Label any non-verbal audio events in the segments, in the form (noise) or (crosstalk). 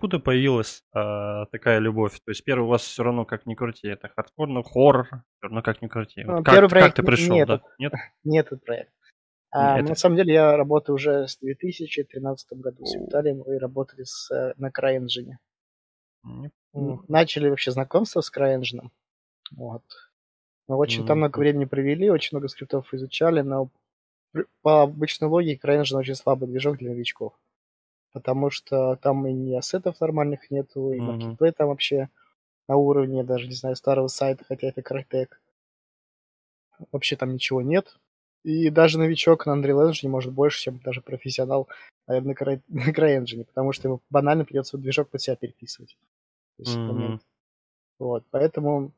откуда появилась э, такая любовь? То есть первый у вас все равно как ни крути, это хардкор, но хоррор, все равно как ни крути. Вот Ну, как, Первый как проект ты не пришел, не да? Нет? (laughs) не этот проект. А, Это- На самом деле я работаю уже с 2013 году с. Виталием и работали с, э, на CryEngine. Начали вообще знакомство с CryEngine. Вот. Мы очень там много времени провели, очень много скриптов изучали, но по обычной логике CryEngine очень слабый движок для новичков. Потому что там и ни ассетов нормальных нету, и маркетплей там вообще на уровне, даже, не знаю, старого сайта, хотя это Crytek. Вообще там ничего нет. И даже новичок на Unreal Engine может больше, чем даже профессионал, наверное, на Cry- (laughs) на CryEngine, потому что ему банально придется движок под себя переписывать. Момент. Вот, поэтому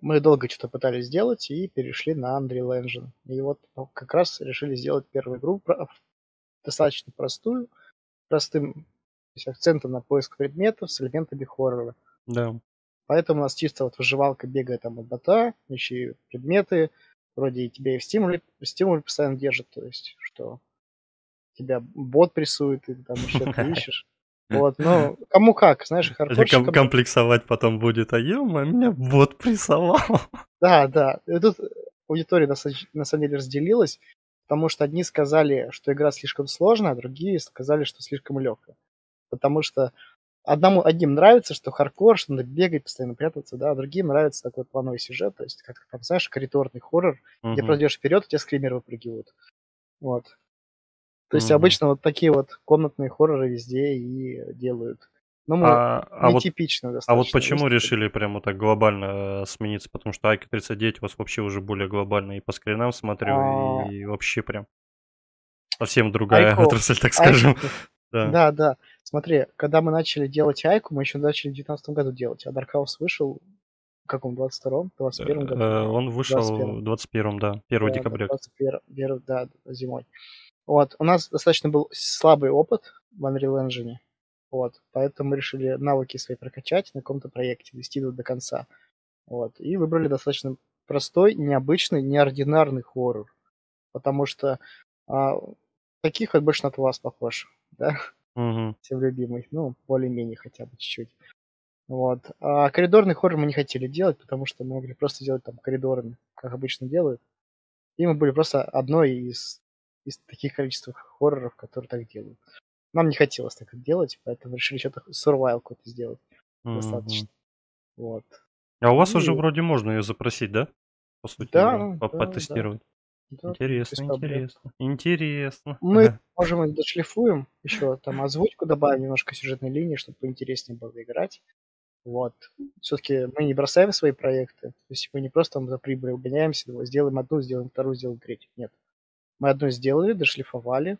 мы долго что-то пытались сделать и перешли на Unreal Engine. И вот ну, как раз решили сделать первую игру достаточно простую, простым то есть акцентом на поиск предметов с элементами хоррора. Да. Поэтому у нас чисто вот выживалка бегает там от бота, ищи предметы, вроде и тебя и в стимуле, стимуле постоянно держит, то есть, что тебя бот прессует, и ты там еще что-то (laughs) ищешь. Вот, ну, кому как, знаешь, Или ком- хардкорщикам... комплексовать потом будет, а ё меня вот прессовал. Да, да. И тут аудитория на самом деле разделилась, потому что одни сказали, что игра слишком сложная, а другие сказали, что слишком легкая. Потому что одному, одним нравится, что хардкор, что надо бегать, постоянно прятаться, да, а другим нравится такой плановый сюжет, то есть, как там, знаешь, коридорный хоррор, где Мгм. пройдешь вперед, у тебя скримеры выпрыгивают. Вот. То есть Мгм. обычно вот такие вот комнатные хорроры везде и делают. Ну, мы А, а вот нетипично А достаточно. вот почему выступили. решили прямо так глобально э, смениться? Потому что Айка 39 у вас вообще уже более глобально и по скринам смотрю, А. и вообще прям совсем другая Айко- отрасль, так скажем. (laughs) Да. Да, да. Смотри, когда мы начали делать Айку, мы еще начали в 2019 году делать, а Dark House вышел в каком, 22-м, 21 году? Э, Он вышел 21-м. в 21 да, 1 Да, декабря. 21, первый, да, зимой. Вот, у нас достаточно был слабый опыт в Unreal Engine, вот, поэтому мы решили навыки свои прокачать на каком-то проекте, довести его до конца, вот, и выбрали достаточно простой, необычный, неординарный хоррор, потому что а, таких вот больше на вас похож, (laughs) да, Мгм. всем любимый, ну, более-менее хотя бы чуть-чуть. Вот. А коридорный хоррор мы не хотели делать, потому что мы могли просто делать там коридорами, как обычно делают. И мы были просто одной из, из таких количеств хорроров, которые так делают. Нам не хотелось так делать, поэтому решили что-то survival какой-то сделать. Мгм. Достаточно. Вот. А у вас уже И- вроде можно ее запросить, да? По сути, Да, по- да, потестировать. Да, Интересно, интересно. Интересно. Мы, Ага. можем дошлифуем, еще там озвучку добавим, немножко сюжетной линии, чтобы поинтереснее было играть. Вот. Все-таки мы не бросаем свои проекты. То есть мы не просто там за прибыль угоняемся, сделаем одну, сделаем вторую, сделаем третью. Нет. Мы одну сделали, дошлифовали,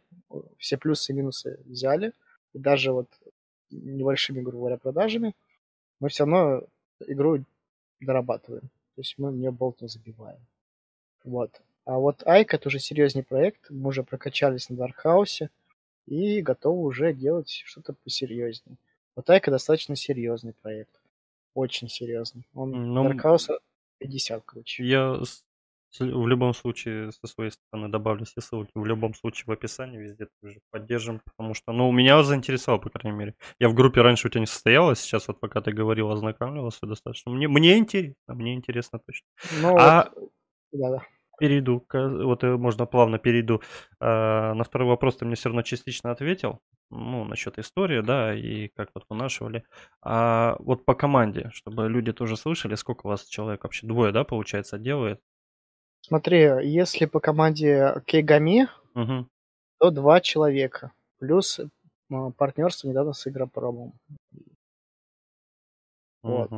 все плюсы и минусы взяли. И даже вот небольшими, грубо говоря, продажами мы все равно игру дорабатываем. То есть мы в нее болт не забиваем. Вот. А вот Айк это уже серьезный проект. Мы уже прокачались на Даркхаусе и готовы уже делать что-то посерьезнее. Вот Айка достаточно серьезный проект. Очень серьезный. Он Ну, Даркхауса 50, короче. Я в любом случае со своей стороны добавлю все ссылки. В любом случае в описании везде тоже поддержим, потому что, ну, меня заинтересовало, по крайней мере. Я в группе раньше у тебя не состоял, а сейчас вот пока ты говорил, ознакомливался достаточно. Мне, мне интересно, мне интересно точно. Ну, А- вот, да-да. Перейду, к- вот можно плавно перейду. А, На второй вопрос ты мне все равно частично ответил. Ну, насчет истории, да, и как вот вынашивали. А вот по команде, чтобы люди тоже слышали, сколько у вас человек вообще? Двое, да, получается, делает? Смотри, если по команде Кейгами, Угу. то два человека. Плюс партнерство недавно с Игропромом. Вот.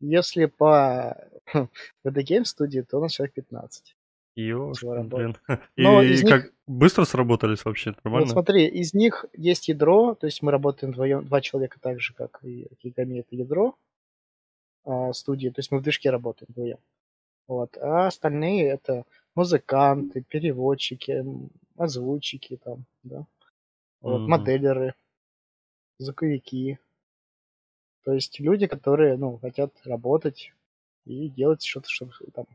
Если по VD Game студии, то у нас человек 15. Ёшки, Всего блин. (laughs) Но И из как быстро сработались вообще? Вот Нормально? смотри, из них есть ядро, то есть мы работаем вдвоем, два человека так же, как и Кигами, это ядро а, студии, то есть мы в движке работаем вдвоем. Вот. А остальные это музыканты, переводчики, озвучики там, да. Вот, Мгм. моделеры, звуковики. То есть люди, которые, ну, хотят работать и делать что-то, чтобы там,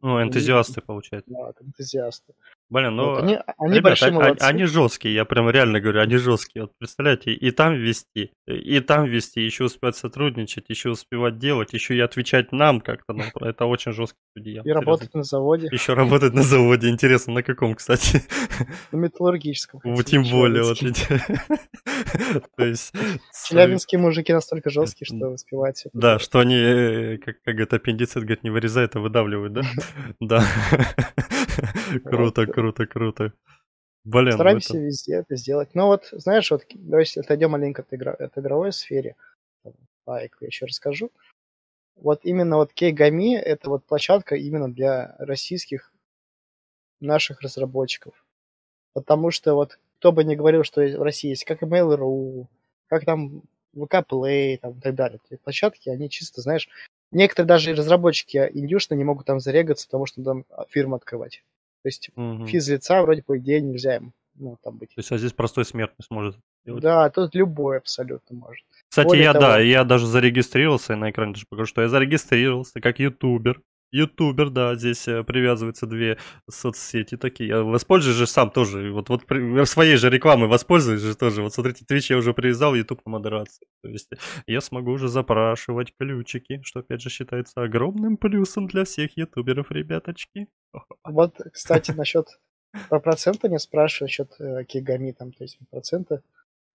Ну, энтузиасты, получается. да, энтузиасты. Блин, ну, Вот, они, они ребят, большие а- молодцы. они жесткие, я прям реально говорю, они жесткие. Вот представляете, и там вести, и там вести, еще успевать сотрудничать, еще успевать делать, еще и отвечать нам как-то. Ну, это очень жесткие судья. И работать на заводе, Еще работать на заводе. Интересно, на каком, кстати? на металлургическом. Тем более. Вот, (laughs) То есть... Челябинские мужики настолько жесткие, что успевают все. Да, что они, э, как, это аппендицит, говорит, не вырезают, а выдавливают, да? (laughs) Да. (laughs) Круто, круто, круто. Блин, ну Стараемся это- везде это сделать. Но вот, знаешь, вот давайте отойдем маленько от, игра- от игровой сфере. Пайк я еще расскажу. Вот именно вот Кейгами это вот площадка именно для российских наших разработчиков. Потому что вот кто бы ни говорил, что в России есть как Mail.ru, как там VK Play там, и так далее. Эти площадки, они чисто, знаешь, некоторые даже и разработчики индюшные не могут там зарегаться, потому что там фирму открывать. То есть Мгм. физлица вроде по идее нельзя им ну, там быть. То есть, а здесь простой смертный сможет сделать. Да, тут любой абсолютно может. Кстати, более я, того- да, я даже зарегистрировался, и на экране даже покажу, что я зарегистрировался как ютубер. Ютубер, да, здесь э, привязываются две соцсети такие. Воспользуюсь же сам тоже, вот, вот своей же рекламой воспользуюсь же тоже. Вот смотрите, Twitch я уже привязал, YouTube на модерации. То есть я смогу уже запрашивать ключики, что опять же считается огромным плюсом для всех ютуберов, ребяточки. Вот, кстати, насчет про проценты не спрашиваю, насчет э, Кигами, там, то есть проценты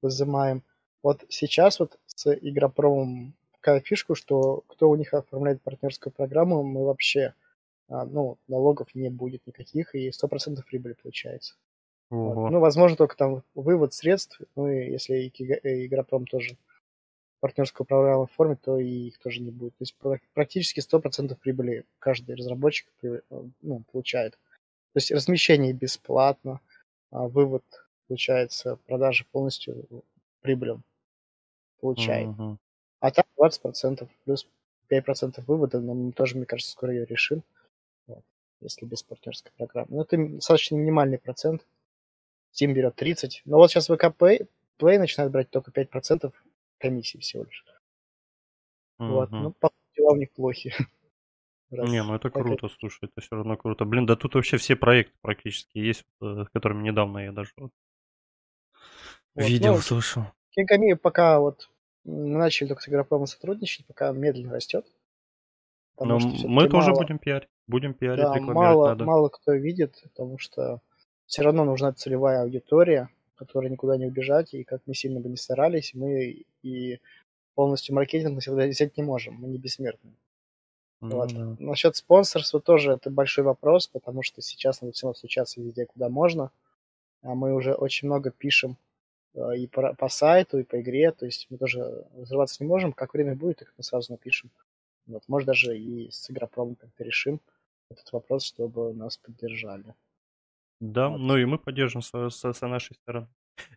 взимаем. Вот сейчас вот с Игропромом такая фишка, что кто у них оформляет партнерскую программу, мы вообще, а, ну, налогов не будет никаких, и 100% прибыли получается. Вот. Ну, возможно, только там вывод средств, ну, и если и Игропром тоже партнерскую программу оформит, то и их тоже не будет. То есть пра- практически 100% прибыли каждый разработчик при- ну, получает. То есть размещение бесплатно, а вывод, получается, продажи полностью прибылью получает. Мгм. А там 20% плюс 5% вывода, но мы тоже, мне кажется, скоро ее решим, вот, если без партнерской программы. Ну, это достаточно минимальный процент. Steam берет 30. Но вот сейчас VK Play, Play начинает брать только 5% комиссии всего лишь. Вот. Мгм. Ну, по дела у них плохи. Раз Не, ну это так круто, слушай, это все равно круто. Блин, да тут вообще все проекты практически есть, вот, э, с которыми недавно я даже вот Вот, видел, ну, слышал. Кингами пока вот мы начали только с Игропромом сотрудничать, пока медленно растет. Потому Но всё-таки мы тоже мало- будем пиарить, будем пиарить, Да, мало, надо. мало кто видит, потому что все равно нужна целевая аудитория, которая никуда не убежать, и как мы сильно бы не старались, мы и полностью маркетинг на себя взять не можем, мы не бессмертны. Ну Вот. да. Насчет спонсорства тоже это большой вопрос, потому что сейчас надо все равно стучаться везде, куда можно. А мы уже очень много пишем и по, по сайту, и по игре, то есть мы тоже взрываться не можем. Как время будет, так мы сразу напишем. Вот, может, даже и с игропромом как-то решим этот вопрос, чтобы нас поддержали. Да, Вот. ну и мы поддержим со, со- со нашей стороны.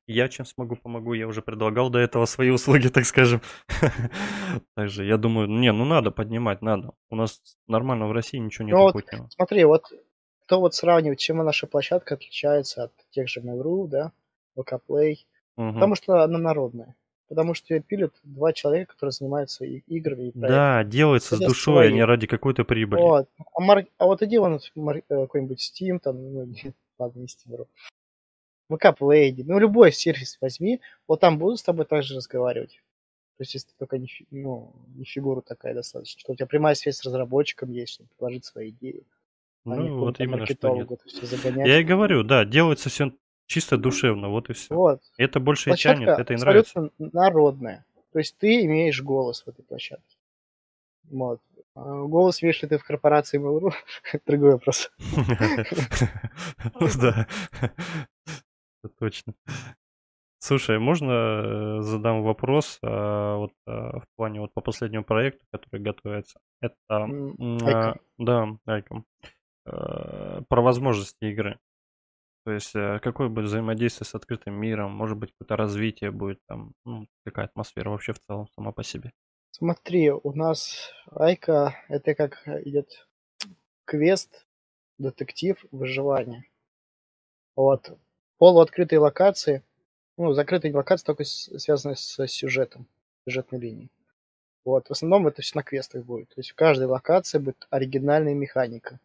Я чем смогу, помогу. Я уже предлагал до этого свои услуги, так скажем. (laughs) Также я думаю, не, ну надо поднимать, надо. У нас нормально в России ничего Ну нет вот путнего. Смотри, вот кто вот сравнивает, чем наша площадка отличается от тех же Mail.ru, да, VK Play, Мгм. потому что она народная. Потому что ее пилят два человека, которые занимаются и играми, и проектами. Да, делается с душой, а свои. не ради какой-то прибыли. Вот. А, мар- а вот иди вон мар- э, какой-нибудь Steam, там, ну, (laughs) ладно, не Steam. VK Play, ну, любой сервис возьми, вот там будут с тобой также разговаривать. То есть, если ты только не, ну, не фигура такая достаточно, что у тебя прямая связь с разработчиком есть, чтобы предложить свои идеи, а Ну, вот какому-то именно что нет. Я и говорю, да, делается все чисто душевно, вот и все. Вот. Это больше и тянет, Площадка это и нравится. народная. То есть ты имеешь голос в этой площадке. Вот. А голос имеешь ли ты в корпорации Mail.ru? (laughs) Другой вопрос. (laughs) Да, точно. Слушай, можно э, задам вопрос а, вот а, в плане вот по последнему проекту, который готовится? Это да, Айкон. Э, про возможности игры. То есть э, какое будет взаимодействие с открытым миром, может быть какое-то развитие будет там, ну, какая атмосфера вообще в целом сама по себе. Смотри, у нас Айка это как идет квест, детектив, выживание. Вот. Полуоткрытые локации, ну, закрытые локации только связаны с сюжетом, сюжетной линией. Вот. В основном это все на квестах будет. То есть в каждой локации будет оригинальная механика.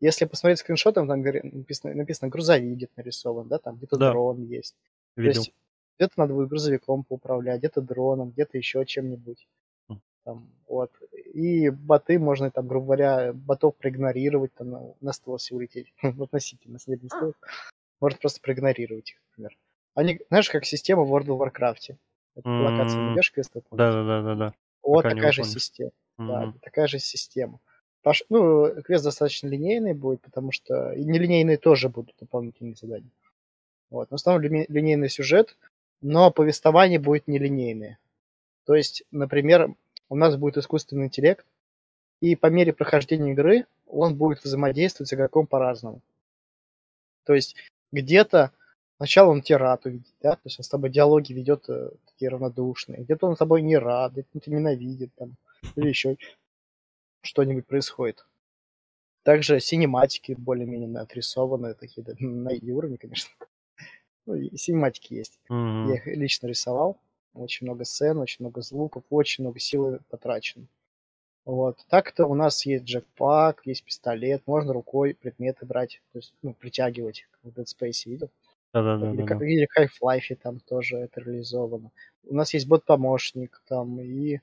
Если посмотреть скриншотом, там написано, написано грузовик нарисован, да, там где-то Да. дрон есть. То Видел. есть где-то надо будет грузовиком поуправлять, где-то дроном, где-то еще чем-нибудь. М. Там, вот. И боты можно, там, грубо говоря, ботов проигнорировать, там, на, на стелсе улететь. (laughs) Относительно, если не стелс. Можно просто проигнорировать их, например. Они, знаешь, как система в World of Warcraft. Это локация М. найдешь, квест выполнить. Да, да, да, да, да. Вот такая же система. Да, такая же система. Паш- Ну, квест достаточно линейный будет, потому что и нелинейные тоже будут дополнительные задания. Вот. Но в основном лине- линейный сюжет, но повествование будет нелинейное. То есть, например, у нас будет искусственный интеллект, и по мере прохождения игры он будет взаимодействовать с игроком по-разному. То есть где-то сначала он тебе рад увидеть, да, то есть он с тобой диалоги ведет э, такие равнодушные, где-то он с тобой не рад, где-то он тебя ненавидит, там, или еще что-нибудь происходит. Также синематики более-менее отрисованы, такие да, на уровне, конечно. Ну, и синематики есть. Мгм. Я их лично рисовал. Очень много сцен, очень много звуков, очень много силы потрачено. Вот. Так-то у нас есть джекпак, есть пистолет, можно рукой предметы брать, то есть ну, притягивать, как в Dead Space видел. Да-да-да. Или, да, как, да. или Half-Life там тоже это реализовано. У нас есть бот-помощник там и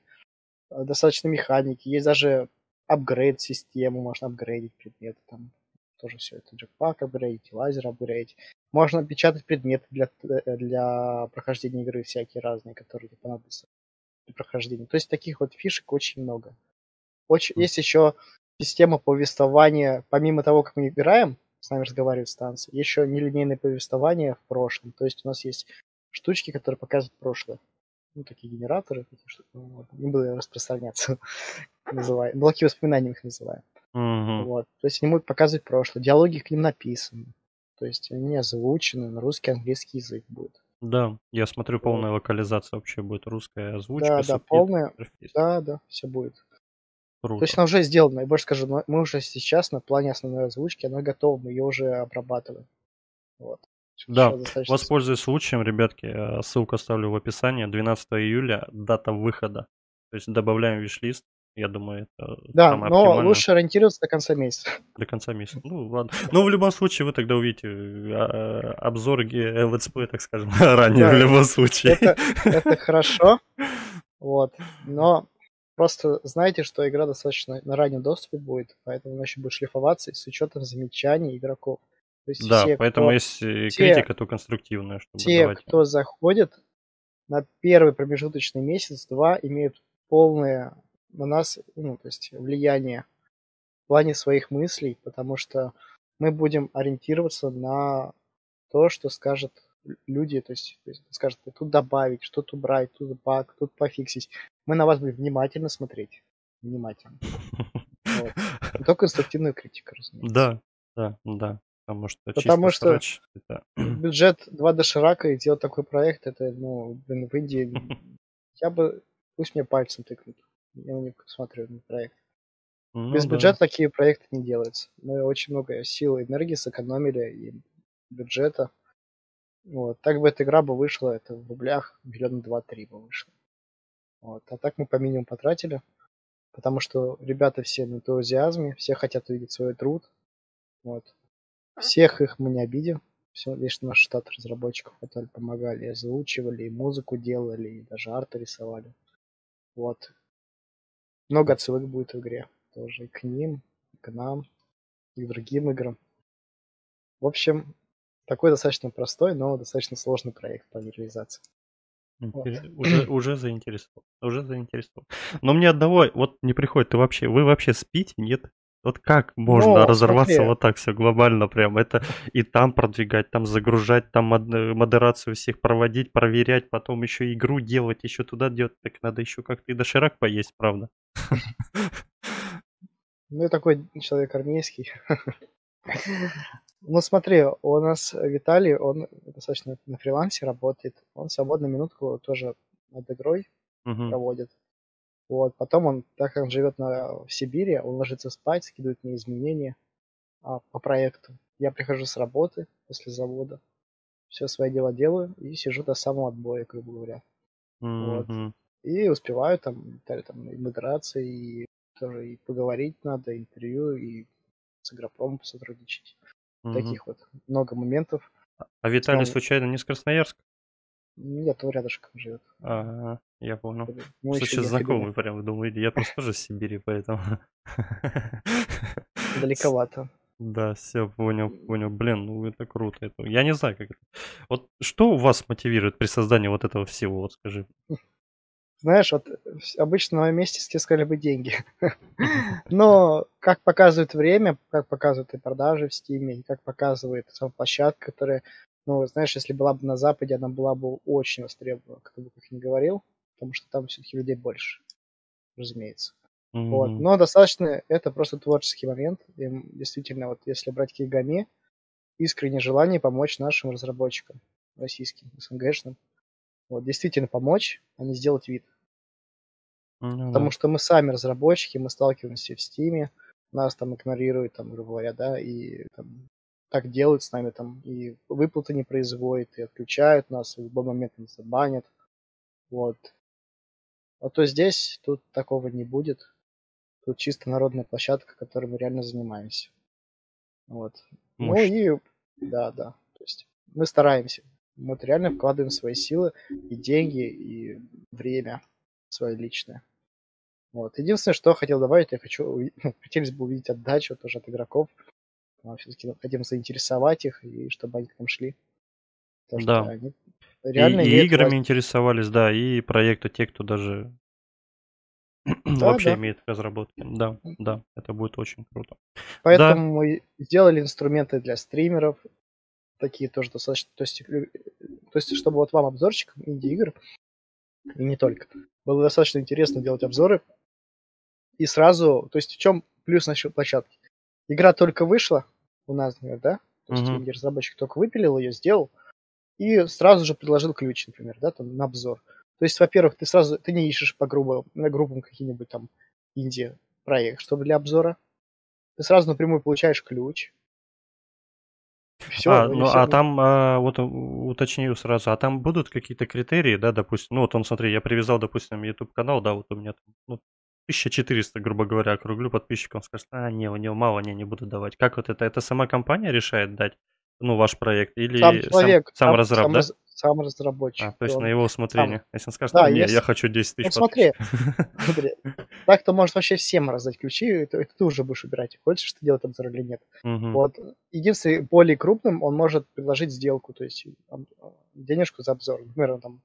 э, достаточно механики. Есть даже апгрейд систему, можно апгрейдить предметы там. Тоже все это джекпак апгрейдить, лазер апгрейдить. Можно печатать предметы для, э, для прохождения игры всякие разные, которые тебе понадобятся для прохождения. То есть таких вот фишек очень много. Очень, есть еще система повествования, помимо того, как мы играем, с нами разговаривает станция, еще нелинейное повествование в прошлом. То есть у нас есть штучки, которые показывают прошлое. Ну, такие генераторы, такие штуки. Ну, вот. Не буду распространяться. (laughs) Называю. Блоки воспоминаний мы их называем. Мгм. Вот. То есть они будут показывать прошлое. Диалоги к ним написаны. То есть они озвучены на русский, английский язык будет. Да, я смотрю, полная локализация вообще будет русская озвучка, Да, да, полная. интерфейс. Да, да, все будет. То Круто. есть она уже сделана. Я больше скажу, мы уже сейчас на плане основной озвучки, она готова, мы ее уже обрабатываем. Вот. Да, Воспользуюсь случаем, ребятки, э, ссылку оставлю в описании. 12 июля дата выхода. То есть добавляем виш-лист. Я думаю, это Да, но оптимальное лучше ориентироваться до конца месяца. (laughs) до конца месяца. Ну, ладно. Но в любом случае вы тогда увидите э, а, обзор ге- э, так скажем, (laughs) ранее Да. в любом случае. Это, (laughs) это хорошо. Вот. Но просто знайте, что игра достаточно на раннем доступе будет, поэтому она еще будет шлифоваться с учетом замечаний игроков. То есть Да, все, поэтому кто, если те- критика, то конструктивная, чтобы те, давать. кто заходит на первый промежуточный месяц-два, имеют полное на нас ну, то есть влияние в плане своих мыслей, потому что мы будем ориентироваться на то, что скажут люди, то есть, то есть скажут, тут добавить, что-то убрать, тут баг, тут пофиксить. Мы на вас будем внимательно смотреть. Внимательно. Вот. Только конструктивную критику, разумеется. Да, да, да. Потому что Потому что- срач это... (clears throat) Бюджет 2 доширака и делать такой проект, это, ну, блин, в Индии (laughs) я бы, пусть мне пальцем тыкнут. Я не смотрю на проект. Ну Без да. бюджета такие проекты не делаются. Мы очень много сил и энергии сэкономили и бюджета. Вот. Так бы эта игра бы вышла, это в рублях миллиона два-три бы вышло. Вот. А так мы по минимуму потратили, потому что ребята все на энтузиазме, все хотят увидеть свой труд. Вот. Всех их мы не обидим. Все, лишь наш штат разработчиков, которые помогали, озвучивали, и музыку делали, и даже арты рисовали. Вот. Много отсылок будет в игре тоже и к ним, и к нам, и к другим играм. В общем, такой достаточно простой, но достаточно сложный проект по реализации. Интерес- Уже, (clears throat) уже заинтересовал. Уже заинтересовал. Но мне одного вот не приходит. Ты вообще, вы вообще спите, нет? Вот как можно Ну, разорваться смотри. вот так все глобально прям? Это и там продвигать, там загружать, там мод- модерацию всех проводить, проверять, потом еще игру делать, еще туда делать. Так надо еще как-то и доширак поесть, правда? Ну, я такой человек армейский. Ну, смотри, у нас Виталий, он достаточно на фрилансе работает. Он свободную минутку тоже над игрой проводит. Вот. Потом он, так как он живет на, в Сибири, он ложится спать, скидывает мне изменения а, по проекту. Я прихожу с работы после завода, все свои дела делаю и сижу до самого отбоя, грубо говоря. Вот. И успеваю там, Виталий, там и модерации, и тоже и поговорить надо, интервью, и с Игропромом сотрудничать. Мгм. Таких вот много моментов. А Виталий основном- случайно не с Красноярска? Нет, он рядышком живет. А, я понял. Мы Слушай, ехали знакомый прям, думаю, я просто тоже из Сибири, поэтому... (laughs) далековато. Да, все, понял, понял. Блин, ну это круто. Это... Я не знаю, как это. Вот что у вас мотивирует при создании вот этого всего, вот скажи. (laughs) Знаешь, вот вс- обычно на моем месте все сказали бы деньги. (laughs) Но как показывает время, как показывают и продажи в Стиме, как показывает сама площадка, которая, ну, знаешь, если была бы на Западе, она была бы очень востребована, кто бы как ни говорил, потому что там все-таки людей больше, разумеется. Вот. Мгм. Но достаточно, это просто творческий момент. И действительно, вот если брать Кигами, искреннее желание помочь нашим разработчикам российским, СНГшным. Вот, действительно помочь, а не сделать вид. Ну Потому да. что мы сами разработчики, мы сталкиваемся в Стиме, нас там игнорируют, там, грубо говоря, да, и там, так делают с нами, там, и выплаты не производят, и отключают нас, и в любой момент нас забанят. Вот. А то здесь, тут такого не будет. Тут чисто народная площадка, которой мы реально занимаемся. Вот. Ну Мощно. и, да, да. То есть мы стараемся. Мы реально вкладываем свои силы и деньги, и время свое личное. Вот. Единственное, что хотел добавить, я хочу, (laughs) хотелось бы увидеть отдачу тоже от игроков. Все-таки хотим заинтересовать их, и чтобы они к нам шли. Потому что Да. они И, реально и имеют играми власть. интересовались, да, и проекты, те, кто даже (clears throat) Да, вообще да. имеет в разработке. Да, да, это будет очень круто. Поэтому мы сделали инструменты для стримеров, такие тоже достаточно, то есть, э, то есть чтобы вот вам обзорщикам инди-игр, и не только, было достаточно интересно делать обзоры, и сразу, то есть в чем плюс насчет площадки? Игра только вышла у нас, например, да? То есть Мгм. инди-разработчик только выпилил ее, сделал, и сразу же предложил ключ, например, да, там, на обзор. То есть, во-первых, ты сразу, ты не ищешь по группам, на группам какие-нибудь там инди-проект, чтобы для обзора. Ты сразу напрямую получаешь ключ. Все, а, ну, а там, а, вот у- уточню сразу, а там будут какие-то критерии, да, допустим, ну, вот он, смотри, я привязал, допустим, YouTube-канал, да, вот у меня там, ну, 1400, грубо говоря, округлю подписчиков, он скажет, а, не, у него мало, не, не буду давать. Как вот это, это сама компания решает дать, ну, ваш проект, или сам человек, сам, сам разраб, сам, да? сам разработчик. А, то есть Он- на его усмотрение. Если он скажет, Да, ну, не, если- я хочу 10 Ну тысяч смотри, подписчиков. (laughs) смотри, так-то может вообще всем раздать ключи, это, это ты уже будешь выбирать, хочешь ты делать обзор или нет. Мгм. Вот. Единственный, более крупным, он может предложить сделку, то есть денежку за обзор. Например, он там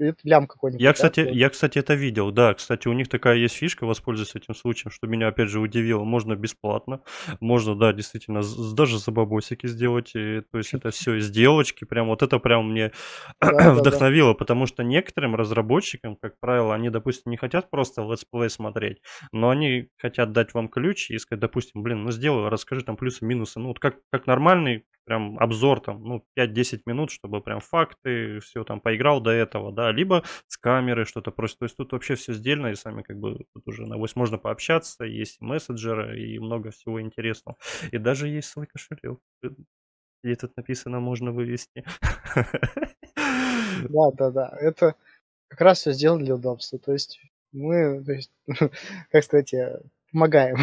это лям какой-нибудь. Я, да, кстати, вот. я, кстати, это видел, да. Кстати, у них такая есть фишка, воспользуюсь этим случаем, что меня, опять же, удивило. Можно бесплатно, можно, да, действительно, даже за бабосики сделать. и, то есть это все сделочки, прям вот это прям мне (clears throat) Да, да, да. вдохновило, потому что некоторым разработчикам, как правило, они, допустим, не хотят просто летсплей смотреть, но они хотят дать вам ключ и сказать, допустим, блин, ну сделай, расскажи там плюсы, минусы. Ну вот как, как нормальный прям обзор там, ну 5-10 минут, чтобы прям факты, все там поиграл до этого, да, либо с камеры что-то просит. То есть тут вообще все сделано, и сами как бы тут уже на авось можно пообщаться, есть мессенджеры и много всего интересного. И даже есть свой кошелек. И тут написано, можно вывести. Да, да, да. Это как раз все сделано для удобства. То есть мы, то есть, (laughs) как сказать, э, помогаем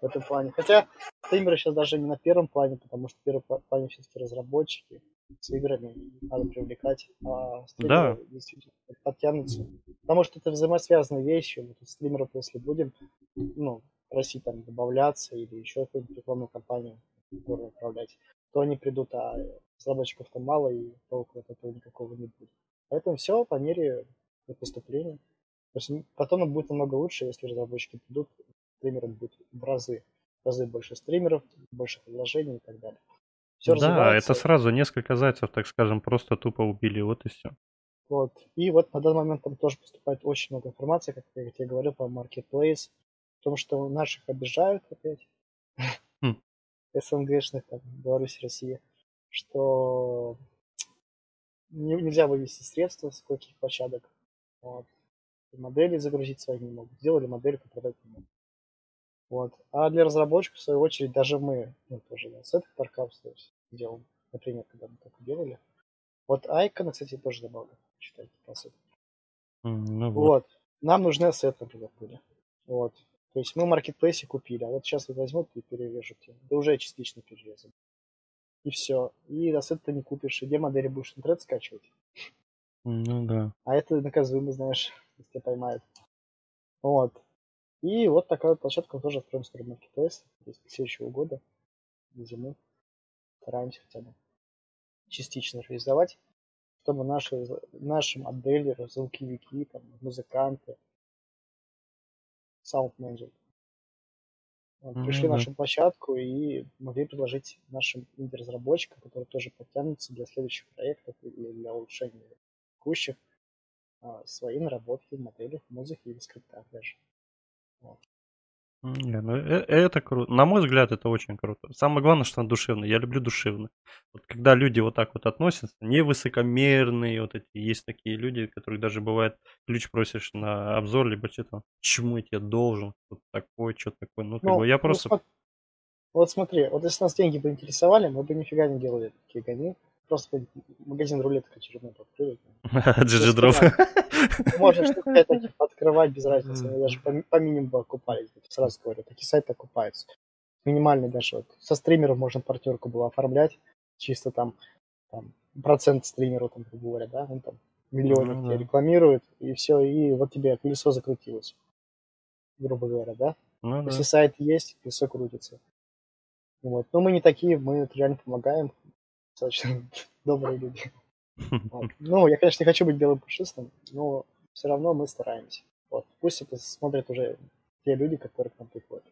в этом плане. Хотя стримеры сейчас даже не на первом плане, потому что в первом пла- плане все-таки разработчики с играми надо привлекать, а стримеры действительно подтянутся. Потому что это взаимосвязанные вещи. Вот стримеров, если будем, ну, просить там добавляться или еще какую-нибудь рекламную кампанию которую управлять, то они придут, а разработчиков-то мало, и толку от этого никакого не будет. Поэтому все по мере поступления. То есть потом будет намного лучше, если разработчики придут, стримеров будет в разы. В разы больше стримеров, больше предложений и так далее. Все Да, это сразу несколько зайцев, так скажем, просто тупо убили, вот и все. Вот. И вот на данный момент там тоже поступает очень много информации, как я тебе говорил, по Marketplace, потому что наших обижают опять, Хм. (laughs) СНГшных, там, Беларусь, Россия, что не- нельзя вывести средства с каких площадок. Вот. И модели загрузить свои не могут. Сделали модельку, продать не могут. Вот. А для разработчиков, в свою очередь, даже мы, ну, тоже с этих паркапс делаем, например, когда мы так делали. Вот Айкона, кстати, тоже добавлю. Читайте по сути. Ну вот. Вот. Нам нужны ассеты, например, были. Вот. То есть мы в маркетплейсе купили, а вот сейчас вот возьмут и перережут тебе. Да уже частично перерезали. И все. И раз это не купишь, и где модели будешь интернет скачивать? Ну да. А это наказуемо, знаешь, если тебя поймают. Вот. И вот такая вот площадка тоже откроем скоро. То есть следующего года, на зиму, стараемся хотя бы частично реализовать, чтобы наши, наши модели, звуковики, там, музыканты, саунд-менеджеры Ну пришли на нашу площадку и могли предложить нашим инди-разработчикам, которые тоже подтянутся для следующих проектов или для улучшения текущих, а, свои наработки в моделях, в музыке или в скриптах даже. Не, ну э- это круто. На мой взгляд, это очень круто. Самое главное, что она душевная. Я люблю душевно. Вот когда люди вот так вот относятся, не высокомерные, вот эти, есть такие люди, которых даже бывает, ключ просишь на обзор, либо что-то, почему я тебе должен, что такое, что такое. Ну, как Ну, бы я ну, просто... вот смотри, вот если нас деньги бы интересовали, мы бы нифига не делали такие гони. Просто магазин рулеток очередной открыли. GG дров. Можно штук 5 таких открывать без разницы. Мы даже по, ми- по минимуму окупались. Сразу говорю, такие сайты окупаются. Минимальный даже. Вот. Со стримеров можно партнерку было оформлять. Чисто там, там процент стримеру, там, грубо говоря, да, он там миллионник Ну тебе да. рекламирует, и все, и вот тебе колесо закрутилось. Грубо говоря, да? Ну да. Если сайт есть, колесо крутится. Вот. Но мы не такие, мы реально помогаем. Достаточно (laughs) добрые люди. (laughs) Вот. Ну, я, конечно, не хочу быть белым пушистым, но все равно мы стараемся. Вот. Пусть это смотрят уже те люди, которые к нам приходят.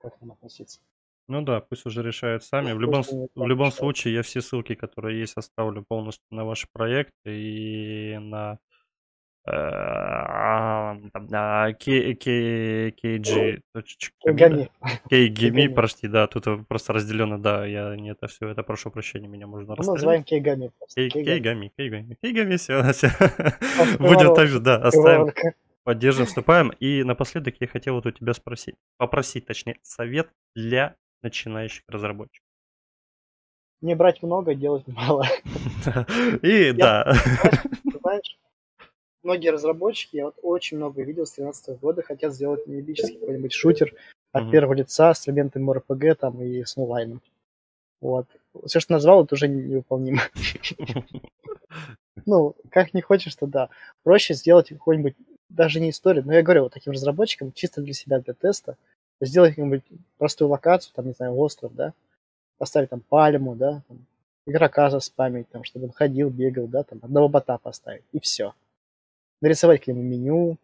Как к нам относиться. Ну да, пусть уже решают сами. В Пусть любом, в любом решают. случае, я все ссылки, которые есть, оставлю полностью на ваши проекты и на там, на K- K- KG. точечка ми, да? Гони. KGMI, Кейгами. прости, да, тут просто разделено, да, я не это все, это прошу прощения, меня можно Мы расстрелять. называем кейгами Кейгами. Кейгами, Кейгами, все. (laughs) Будем также, да, оставим, поддержим, вступаем. И напоследок я хотел вот у тебя спросить, попросить, точнее, совет для начинающих разработчиков. Не брать много, делать мало. (laughs) И да, знаешь, многие разработчики, я вот очень много видел с 2013 года, хотят сделать мебический какой-нибудь шутер от Мгм. первого лица с элементами РПГ там и с онлайном. Вот. Все, что назвал, это уже невыполнимо. Ну, как не хочешь, то да. Проще сделать какой-нибудь, даже не историю, но я говорю вот таким разработчикам, чисто для себя, для теста, сделать какую-нибудь простую локацию, там, не знаю, остров, да, поставить там пальму, да, там, игрока заспамить, там, чтобы он ходил, бегал, да, там, одного бота поставить, и все. Нарисовать к нему меню,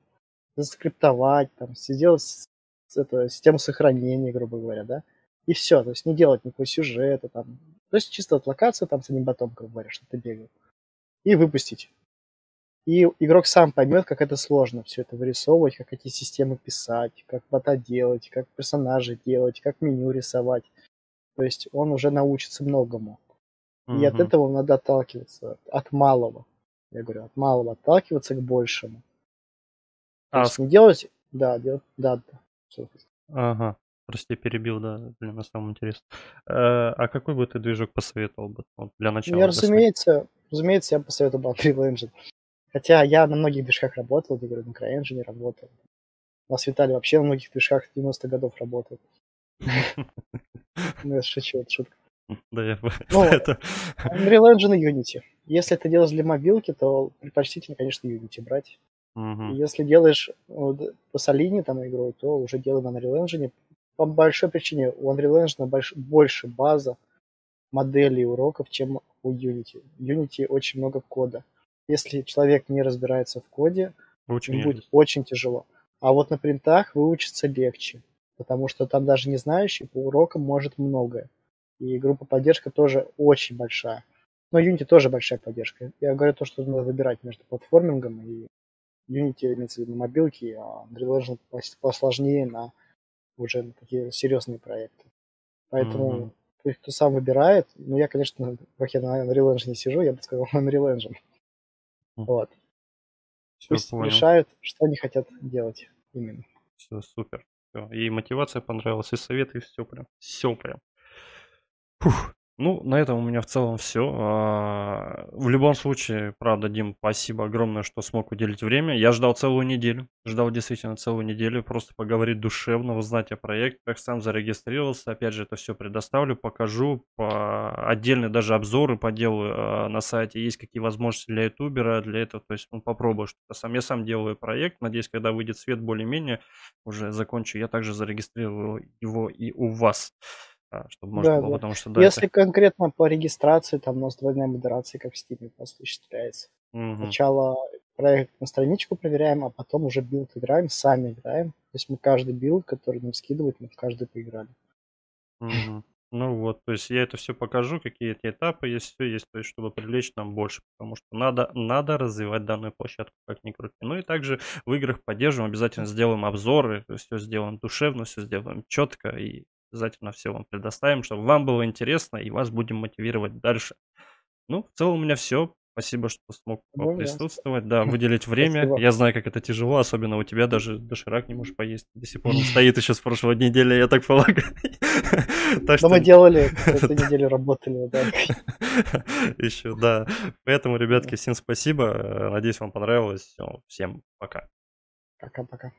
заскриптовать, там, сделать это, систему сохранения, грубо говоря, да, и все, то есть не делать никакого сюжета, там, то есть чисто вот локацию там с одним ботом, грубо говоря, что ты бегал, и выпустить. И игрок сам поймет, как это сложно все это вырисовывать, как эти системы писать, как бота делать, как персонажей делать, как меню рисовать. То есть он уже научится многому. И от Мгм. этого надо отталкиваться, от малого. Я говорю, от малого отталкиваться к большему. То А, есть не делать, да, делать, да, да. Ага. Прости, перебил, да, блин, на самом интересно. Э, А какой бы ты движок посоветовал бы вот, для Ну, начала? своих? разумеется, разумеется, я посоветовал бы Unreal Engine. Хотя я на многих движках работал, я говорю, на CryEngine работал. У нас Виталий вообще на многих движках 90-х годов работал. (laughs) Ну, я шучу, это шутка. (laughs) Да, (laughs) Ну, это... Unreal Engine и Unity. Если ты делаешь для мобилки, то предпочтительно, конечно, Unity брать. Мгм. если делаешь вот, по Солине там игру, то уже делай в Unreal Engine. По большой причине у Unreal Engine больш- больше база моделей уроков, чем у Unity. В Unity очень много кода. Если человек не разбирается в коде, Очень будет реалист. очень тяжело. А вот на принтах выучиться легче, потому что там даже не знающий по урокам может многое. И группа поддержка тоже очень большая. Но Unity тоже большая поддержка. Я говорю то, что надо выбирать между платформингом и Unity имеется в виду на мобилке, а Unreal Engine пос- посложнее на уже на такие серьезные проекты. Поэтому Мгм. кто, кто сам выбирает, ну я, конечно, я на Unreal Engine сижу, я бы сказал (laughs) Unreal Engine. Мгм. Вот. Все Пусть понял. решают, что они хотят делать именно. Все супер. Всё. И мотивация понравилась, и советы, и все прям. Все прям. Фух. Ну, на этом у меня в целом все. А, в любом случае, правда, Дим, спасибо огромное, что смог уделить время. Я ждал целую неделю, ждал действительно целую неделю, просто поговорить душевно, узнать о проектах, сам зарегистрировался. Опять же, это все предоставлю, покажу, по... отдельные даже обзоры поделаю а, на сайте. Есть какие возможности для ютубера, для этого, то есть ну, попробую что-то сам. Я сам делаю проект, надеюсь, когда выйдет свет более-менее, уже закончу, я также зарегистрирую его и у вас. А, чтобы можно Да, было, да. потому что да, Если это... конкретно по регистрации, там у нас двойная модерация, как в Steam, осуществляется. Мгм. Сначала проект на страничку проверяем, а потом уже билд играем, сами играем. То есть мы каждый билд, который нам скидывают, мы в каждый поиграли. Мгм. Ну вот, то есть я это все покажу, какие эти этапы есть, все есть, то есть чтобы привлечь нам больше, потому что надо, надо развивать данную площадку, как ни крути. Ну и также в играх поддержим, обязательно сделаем обзоры, все сделаем душевно, все сделаем четко и обязательно все вам предоставим, чтобы вам было интересно и вас будем мотивировать дальше. Ну, в целом у меня все. Спасибо, что смог Ну, присутствовать, да, выделить (laughs) время. Спасибо. Я знаю, как это тяжело, особенно у тебя даже доширак не можешь поесть. До сих пор он (laughs) стоит еще с прошлой недели, я так полагаю. (laughs) Так Но что мы делали, эту неделю работали, да. еще, да. Поэтому, ребятки, всем спасибо. Надеюсь, вам понравилось. Всем пока. Пока-пока.